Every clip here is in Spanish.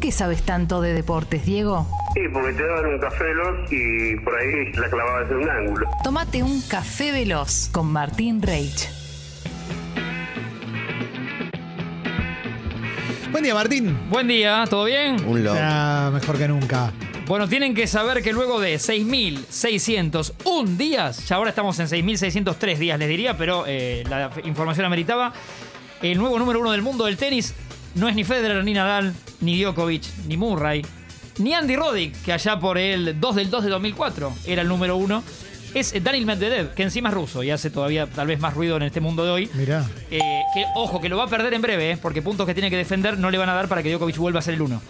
qué sabes tanto de deportes, Diego? Sí, porque te daban un café veloz y por ahí la clavabas en un ángulo. Tómate un café veloz con Martín Reich. Buen día, Martín. Buen día, ¿todo bien? Un loco. Ah, mejor que nunca. Bueno, tienen que saber que luego de 6.601 días, ya ahora estamos en 6.603 días, les diría, pero eh, la información ameritaba, el nuevo número uno del mundo del tenis no es ni Federer, ni Nadal, ni Djokovic, ni Murray, ni Andy Roddick, que allá por el 2 del 2 de 2004 era el número uno. Es Daniel Medvedev, que encima es ruso y hace todavía tal vez más ruido en este mundo de hoy. Mirá. Eh, que, ojo, que lo va a perder en breve, eh, porque puntos que tiene que defender no le van a dar para que Djokovic vuelva a ser el uno.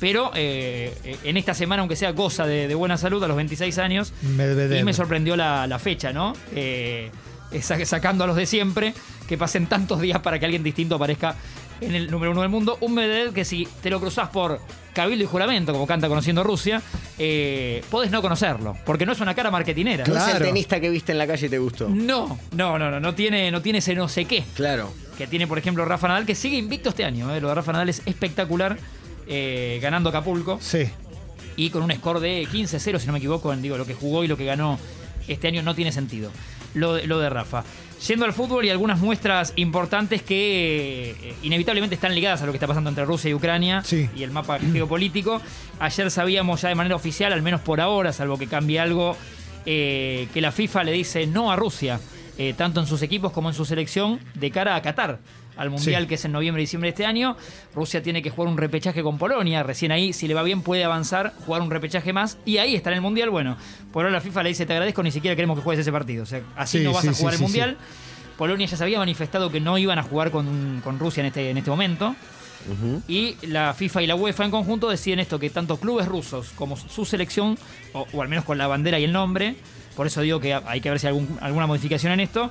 Pero eh, en esta semana, aunque sea goza de, de buena salud a los 26 años, Medvedev. y me sorprendió la, la fecha, ¿no? Eh, sa- sacando a los de siempre, que pasen tantos días para que alguien distinto aparezca en el número uno del mundo. Un Medvedev que si te lo cruzás por cabildo y juramento, como canta Conociendo Rusia, eh, podés no conocerlo, porque no es una cara marketinera. No es el Claro. tenista que viste en la calle y te gustó. No, no, no, no, no tiene, no tiene ese no sé qué Claro. que tiene, por ejemplo, Rafa Nadal, que sigue invicto este año. ¿eh? Lo de Rafa Nadal es espectacular, eh, ganando Acapulco Sí. y con un score de 15-0, si no me equivoco, en, digo, lo que jugó y lo que ganó este año no tiene sentido. Lo, de- lo de Rafa. Yendo al fútbol y algunas muestras importantes que eh, inevitablemente están ligadas a lo que está pasando entre Rusia y Ucrania Sí. y el mapa geopolítico. Ayer sabíamos ya de manera oficial, al menos por ahora, salvo que cambie algo, eh, que la FIFA le dice no a Rusia, eh, tanto en sus equipos como en su selección, de cara a Qatar, al Mundial Sí. que es en noviembre y diciembre de este año. Rusia tiene que jugar un repechaje con Polonia, recién ahí, si le va bien, puede avanzar, jugar un repechaje más, y ahí está en el Mundial. Bueno, por ahora la FIFA le dice, te agradezco, ni siquiera queremos que juegues ese partido. O sea, así Sí, no vas sí, a jugar sí, el Mundial. Polonia ya se había manifestado que no iban a jugar con, con Rusia en este, en este momento. Y la FIFA y la UEFA en conjunto deciden esto, que tanto clubes rusos como su selección, o, o al menos con la bandera y el nombre, por eso digo que hay que ver si hay algún- alguna modificación en esto,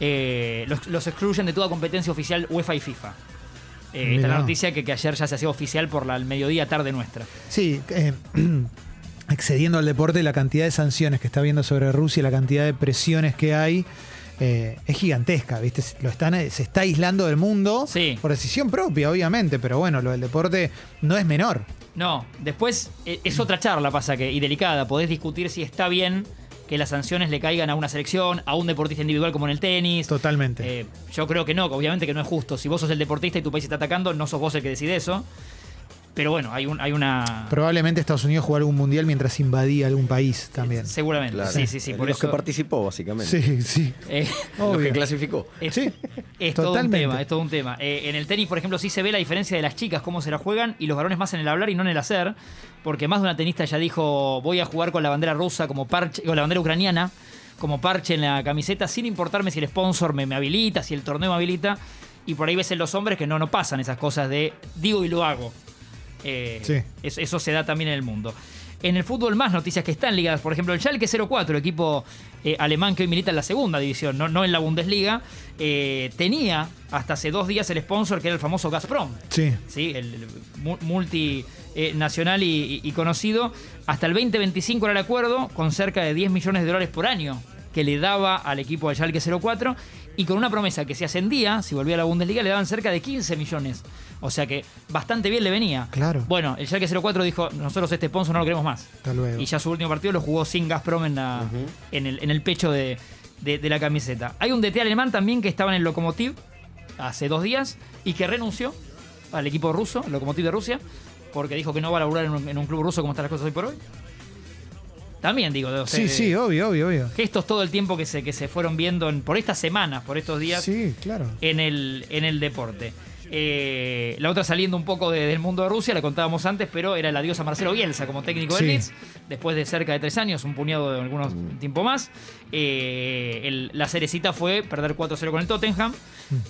eh, los, los excluyen de toda competencia oficial UEFA y FIFA. Eh, esta es la Mirá. noticia que, que ayer ya se hacía oficial por la al mediodía tarde nuestra. Sí, eh, excediendo al deporte, la cantidad de sanciones que está habiendo sobre Rusia, la cantidad de presiones que hay, eh, es gigantesca, ¿viste? Lo están, eh, se está aislando del mundo Sí. por decisión propia, obviamente, pero bueno, lo del deporte no es menor. No, después es otra charla, pasa que, y delicada. Podés discutir si está bien que las sanciones le caigan a una selección, a un deportista individual como en el tenis. Totalmente. Eh, yo creo que no, obviamente que no es justo. Si vos sos el deportista y tu país está atacando, no sos vos el que decide eso. Pero bueno, hay, un, hay una. Probablemente Estados Unidos jugó algún mundial mientras invadía algún país también. Seguramente. Claro. Sí, sí, sí. Por Los eso. que participó, básicamente. Sí, sí. eh, Los que clasificó. es, Sí, es todo un totalmente. tema, es todo un tema. Eh, en el tenis, por ejemplo, sí se ve la diferencia de las chicas, cómo se la juegan, y los varones más en el hablar y no en el hacer. Porque más de una tenista ya dijo, voy a jugar con la bandera rusa como parche, con la bandera ucraniana, como parche en la camiseta, sin importarme si el sponsor me, me habilita, si el torneo me habilita. Y por ahí ves en los hombres que no, no pasan esas cosas de digo y lo hago. Eh, Sí. eso se da también en el mundo. En el fútbol más noticias que están ligadas, por ejemplo, el Schalke 04, el equipo eh, alemán que hoy milita en la segunda división, no, no en la Bundesliga, eh, tenía hasta hace dos días el sponsor que era el famoso Gazprom. Sí. ¿sí? el, el mu- multinacional y, y- y conocido. Hasta el 2025 era el acuerdo, con cerca de 10 millones de dólares por año que le daba al equipo del Schalke 04 y con una promesa que si ascendía, si volvía a la Bundesliga, le daban cerca de 15 millones. O sea que bastante bien le venía. Claro. Bueno, el Schalke 04 dijo, nosotros este sponsor no lo queremos más. Hasta luego. Y ya su último partido lo jugó sin Gazprom en, la- en, el, en el pecho de, de- de la camiseta. Hay un DT alemán también que estaba en el Lokomotiv hace dos días y que renunció al equipo ruso, el Lokomotiv de Rusia, porque dijo que no va a laburar en un, en un club ruso como están las cosas hoy por hoy. También digo, o sea, Sí, sí, obvio, obvio, obvio. gestos todo el tiempo que se, que se fueron viendo en- por estas semanas, por estos días Sí, claro. en el, en el deporte. Eh, la otra saliendo un poco de- del mundo de Rusia, la contábamos antes, pero era el adiós a Marcelo Bielsa como técnico del Sí. Leeds, después de cerca de tres años, un puñado de algunos tiempo más. Eh, el- la cerecita fue perder 4-0 con el Tottenham,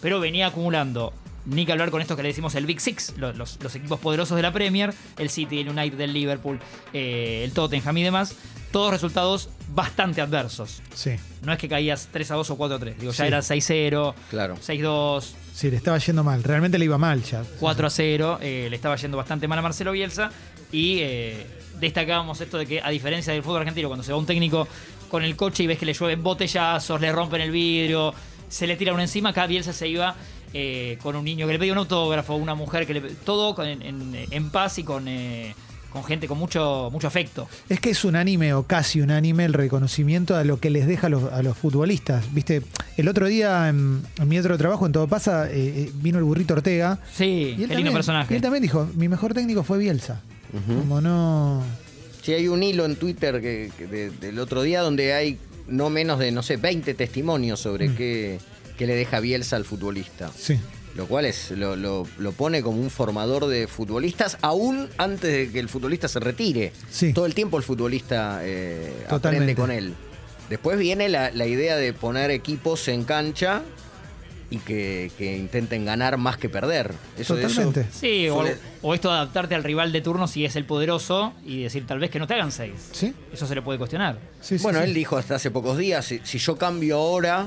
pero venía acumulando. Ni que hablar con esto que le decimos el Big Six, lo- los, los equipos poderosos de la Premier, el City, el United, el Liverpool, eh, el Tottenham y demás, todos resultados bastante adversos. Sí. No es que caías 3 a 2 o 4 a 3, digo, ya Sí. era 6-0, Claro. 6-2, Sí, le estaba yendo mal. Realmente le iba mal ya. 4 a 0. eh, le estaba yendo bastante mal a Marcelo Bielsa. Y eh, destacábamos esto de que, a diferencia del fútbol argentino, cuando se va un técnico con el coche y ves que le llueven botellazos, le rompen el vidrio, se le tira uno encima, acá Bielsa se iba eh, con un niño que le pedía un autógrafo, una mujer que le todo con- en, paz y con, eh, con gente con mucho, mucho afecto. Es que es unánime o casi unánime el reconocimiento a lo que les deja a los, a los futbolistas. Viste, el otro día en, en mi otro trabajo, en Todo Pasa, eh, vino el burrito Ortega. Sí, Y qué lindo personaje. y él también dijo, mi mejor técnico fue Bielsa. Como no... Sí, hay un hilo en Twitter que, que de- del otro día donde hay no menos de, no sé, 20 testimonios sobre Mm. qué, qué le deja Bielsa al futbolista. Sí. Lo cual es, lo, lo- lo pone como un formador de futbolistas, aún antes de que el futbolista se retire. Sí. Todo el tiempo el futbolista eh, aprende con él. Después viene la, la idea de poner equipos en cancha y que, que intenten ganar más que perder. Eso, eso Totalmente. Sí, o, suele- o esto de adaptarte al rival de turno si es el poderoso y decir tal vez que no te hagan seis. ¿Sí? Eso se le puede cuestionar. Sí, sí, Bueno, sí. él dijo hasta hace pocos días, si, si yo cambio ahora,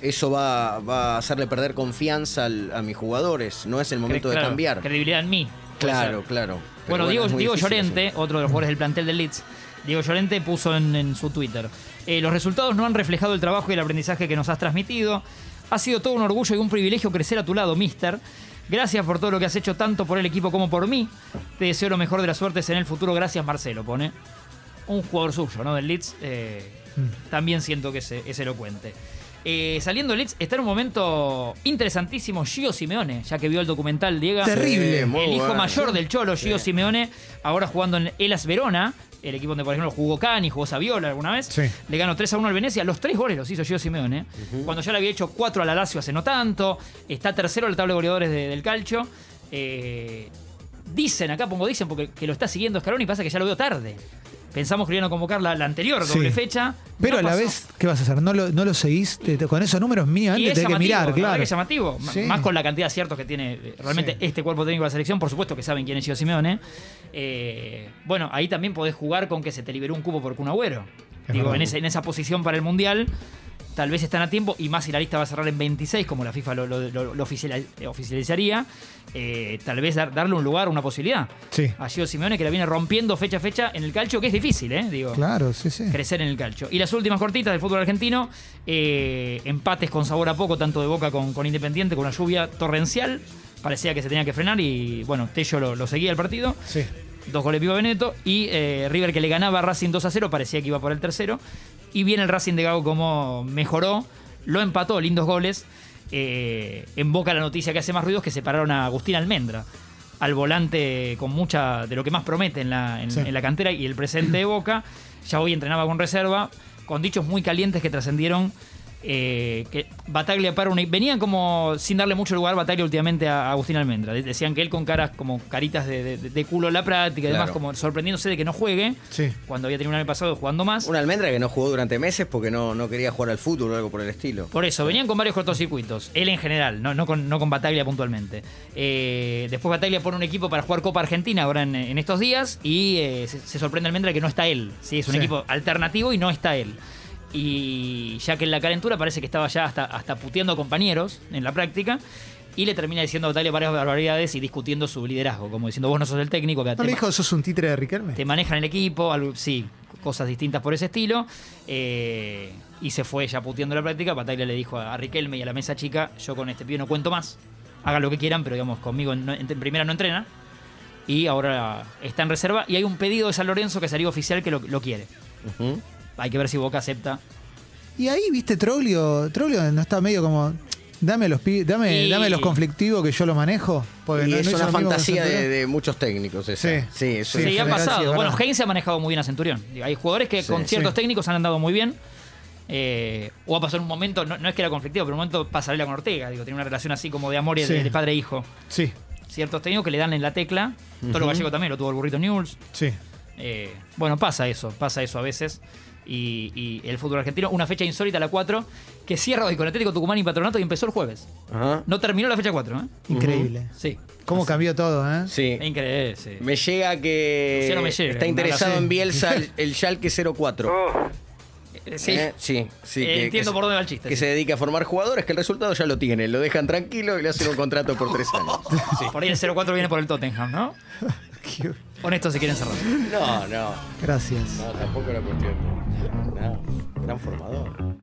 eso va, va a hacerle perder confianza al- a mis jugadores. No es el momento Claro, de cambiar. Credibilidad en mí. Claro, ser. claro. Bueno, Diego, Diego Llorente, eso. otro de los jugadores del plantel del Leeds, Diego Llorente puso en, en su Twitter, eh, los resultados no han reflejado el trabajo y el aprendizaje que nos has transmitido. Ha sido todo un orgullo y un privilegio crecer a tu lado, mister. Gracias por todo lo que has hecho tanto por el equipo como por mí. Te deseo lo mejor de las suertes en el futuro. Gracias, Marcelo, pone. Un jugador suyo, ¿no? Del Leeds. eh, Mm. También siento que es, es elocuente. Eh, saliendo del Leeds, está en un momento interesantísimo Gio Simeone, ya que vio el documental Diego. Terrible. Muy el hijo bueno. mayor del Cholo, Gio Simeone, ahora jugando en Elas Verona, el equipo donde, por ejemplo, jugó Cani, jugó Saviola alguna vez. Sí. Le ganó 3 a 1 al Venecia. Los tres goles los hizo Gio Simeone. Cuando ya le había hecho 4 a la Lazio hace no tanto. Está tercero en la tabla de goleadores de- del calcio. Eh, dicen, acá pongo dicen porque que lo está siguiendo Scaloni y pasa que ya lo veo tarde. Pensamos que iban a convocar la, la anterior Sí. doble fecha. Pero No a la pasó. vez, ¿qué vas a hacer? ¿No lo, no lo seguís? Te- te- con esos números Y mínimamente es tenés que mirar, claro. que es llamativo. Sí. Más con la cantidad de aciertos que tiene eh, realmente Sí. este cuerpo técnico de la selección. Por supuesto que saben quién es Gio Simeone. Eh, bueno, ahí también podés jugar con que se te liberó un cupo por Kun Agüero. Digo, en, ese- en esa posición para el Mundial, tal vez están a tiempo. Y más si la lista va a cerrar en 26, como la FIFA lo, lo- lo- lo oficial- eh, oficializaría. eh, tal vez dar- darle un lugar, una posibilidad. Sí. A Gio Simeone que la viene rompiendo fecha a fecha en el calcio, que es difícil, ¿eh? Digo Claro, sí, sí. crecer en el calcio. Y las últimas cortitas del fútbol argentino, eh, empates con sabor a poco, tanto de Boca con, con Independiente, con una lluvia torrencial. Parecía que se tenía que frenar y bueno, Tello lo, lo seguía el partido. Sí. Dos goles Pipa Beneto y eh, River que le ganaba a Racing 2 a 0, parecía que iba por el tercero. Y viene el Racing de Gago como mejoró, lo empató, lindos goles. Eh, en Boca la noticia que hace más ruido es que separaron a Agustín Almendra, al volante con mucha de lo que más promete en la, en- Sí. en la cantera y el presente de Boca. Ya hoy entrenaba con reserva, con dichos muy calientes que trascendieron. Eh, que Bataglia para una. Venían como sin darle mucho lugar Bataglia últimamente a Agustín Almendra. De- Decían que él con caras como caritas de, de- de culo en la práctica y demás, Claro. como sorprendiéndose de que no juegue, Sí. cuando había tenido un año pasado jugando más. Una almendra que no jugó durante meses porque no, no quería jugar al fútbol o algo por el estilo. Por eso, venían con varios cortocircuitos. Él en general, no, no, con, no con Bataglia puntualmente. Eh, después Bataglia pone un equipo para jugar Copa Argentina ahora en, en estos días y eh, se, se sorprende Almendra que no está él. ¿sí? Es un Sí. equipo alternativo y no está él. Y ya que en la calentura parece que estaba ya hasta, hasta puteando a compañeros en la práctica. Y le termina diciendo a Bataglia varias barbaridades y discutiendo su liderazgo, como diciendo vos no sos el técnico, que ¿No le dijo, sos un títere de Riquelme? te manejan el equipo, algo- sí, cosas distintas por ese estilo. eh, y se fue ya puteando la práctica. Bataglia le dijo a Riquelme y a la mesa chica: Yo con este pibe no cuento más. Hagan lo que quieran, pero digamos, conmigo en, en primera no entrena. Y ahora está en reserva. Y hay un pedido de San Lorenzo que salió oficial que lo, lo quiere. Ujú. Hay que ver si Boca acepta. Y ahí, viste, Troglio, Troglio no está medio como, dame los pi- dame, Y- dame los conflictivos que yo lo manejo. Porque Y no- no es hizo una lo mismo con fantasía de, Centurión. de muchos técnicos esa. Sí. Sí, eso Sí, Sí, es- ha general, sí, pasado. es bueno, verdad. Heinz se ha manejado muy bien a Centurión. Digo, Hay jugadores que Sí. con ciertos Sí. técnicos han andado muy bien. eh, o ha pasado un momento, no, no es que era conflictivo, pero un momento pasarela con Ortega. Digo, tiene una relación así como de amor y de- Sí. de padre e hijo. Sí, ciertos técnicos que le dan en la tecla. Tolo Gallego también lo tuvo el burrito News. sí. Eh, bueno, pasa eso, pasa eso a veces. Y, y el fútbol argentino, una fecha insólita, la 4, que cierra hoy con Atlético Tucumán y Patronato y empezó el jueves. Ajá. No terminó la fecha 4, ¿eh? Increíble. Sí. ¿Cómo cambió todo, eh? Sí. Increíble, sí. Me llega que me llega, está interesado en Bielsa el, el Schalke 04. Oh, Eh, sí. Eh, sí, sí, Eh, que- entiendo que por se- dónde va el chiste. Que sí. se dedica a formar jugadores, que el resultado ya lo tiene. Lo dejan tranquilo y le hacen un contrato por tres años. Sí, Por ahí el 04 viene por el Tottenham, ¿no? Qué- Honestos si quieren cerrar. No, no. Gracias. No, tampoco era cuestión. de- No, gran formador.